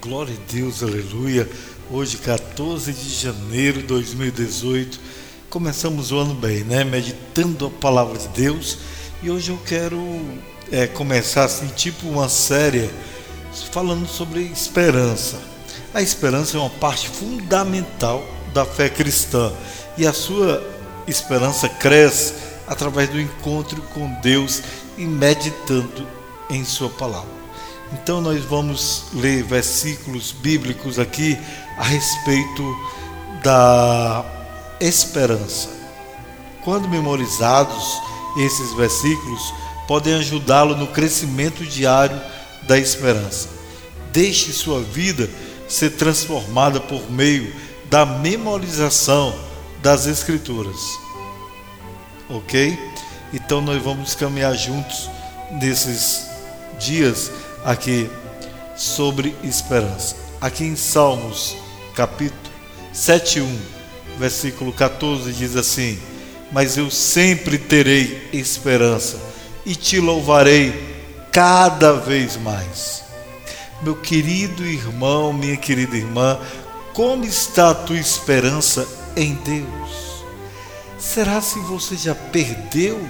Glória a Deus, aleluia. Hoje, 14 de janeiro de 2018, começamos o ano bem, né? Meditando a palavra de Deus. E hoje eu quero é, começar assim, tipo uma série falando sobre esperança. A esperança é uma parte fundamental da fé cristã e a sua esperança cresce através do encontro com Deus e meditando em Sua palavra. Então, nós vamos ler versículos bíblicos aqui a respeito da esperança. Quando memorizados, esses versículos podem ajudá-lo no crescimento diário da esperança. Deixe sua vida ser transformada por meio da memorização das Escrituras. Ok? Então nós vamos caminhar juntos nesses dias aqui sobre esperança. Aqui em Salmos, capítulo 7:1, versículo 14 diz assim: "Mas eu sempre terei esperança e te louvarei cada vez mais." Meu querido irmão, minha querida irmã, como está a tua esperança em Deus? Será se você já perdeu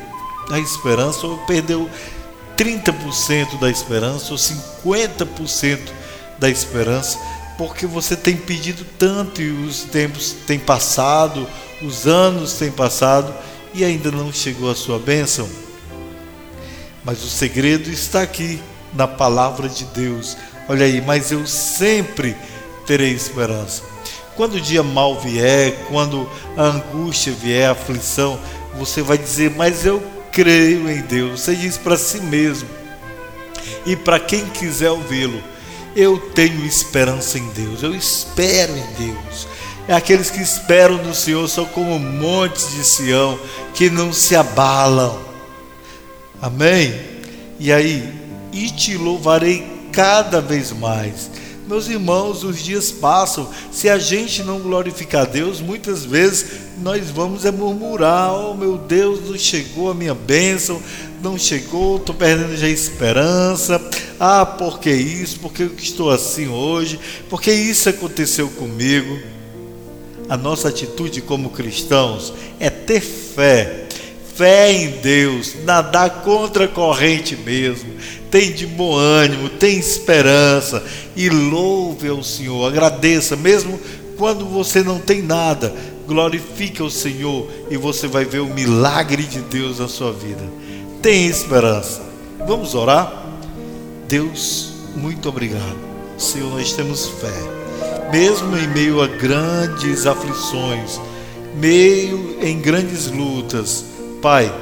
a esperança ou perdeu 30% da esperança ou 50% da esperança, porque você tem pedido tanto e os tempos têm passado, os anos têm passado e ainda não chegou a sua bênção. Mas o segredo está aqui na palavra de Deus. Olha aí, mas eu sempre terei esperança. Quando o dia mal vier, quando a angústia vier, a aflição, você vai dizer: Mas eu creio em Deus. Você diz para si mesmo e para quem quiser ouvi-lo: Eu tenho esperança em Deus, eu espero em Deus. É aqueles que esperam no Senhor são como montes de Sião que não se abalam. Amém? E aí, e te louvarei cada vez mais meus irmãos, os dias passam. Se a gente não glorificar Deus, muitas vezes nós vamos é murmurar: Oh meu Deus, não chegou a minha bênção, não chegou, estou perdendo já a esperança. Ah, por que isso? Por que eu estou assim hoje? Por que isso aconteceu comigo? A nossa atitude como cristãos é ter fé fé em Deus, nadar contra a corrente mesmo, tem de bom ânimo, tem esperança e louve ao Senhor, agradeça, mesmo quando você não tem nada, glorifique ao Senhor e você vai ver o milagre de Deus na sua vida. Tem esperança. Vamos orar? Deus, muito obrigado. Senhor, nós temos fé. Mesmo em meio a grandes aflições, meio em grandes lutas, Pai,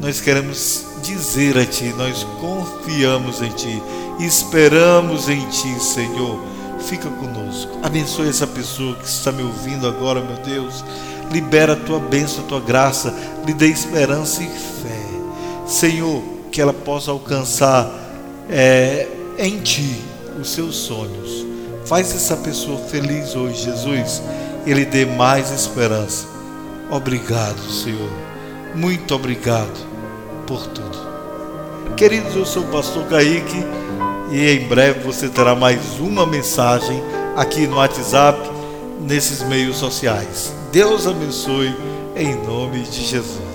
nós queremos dizer a Ti, nós confiamos em Ti, esperamos em Ti, Senhor. Fica conosco, abençoe essa pessoa que está me ouvindo agora, meu Deus. Libera a Tua bênção, a Tua graça, lhe dê esperança e fé. Senhor, que ela possa alcançar é, em Ti os seus sonhos. Faz essa pessoa feliz hoje, Jesus. Ele dê mais esperança. Obrigado, Senhor muito obrigado por tudo. Queridos, eu sou o pastor Kaique e em breve você terá mais uma mensagem aqui no WhatsApp, nesses meios sociais. Deus abençoe em nome de Jesus.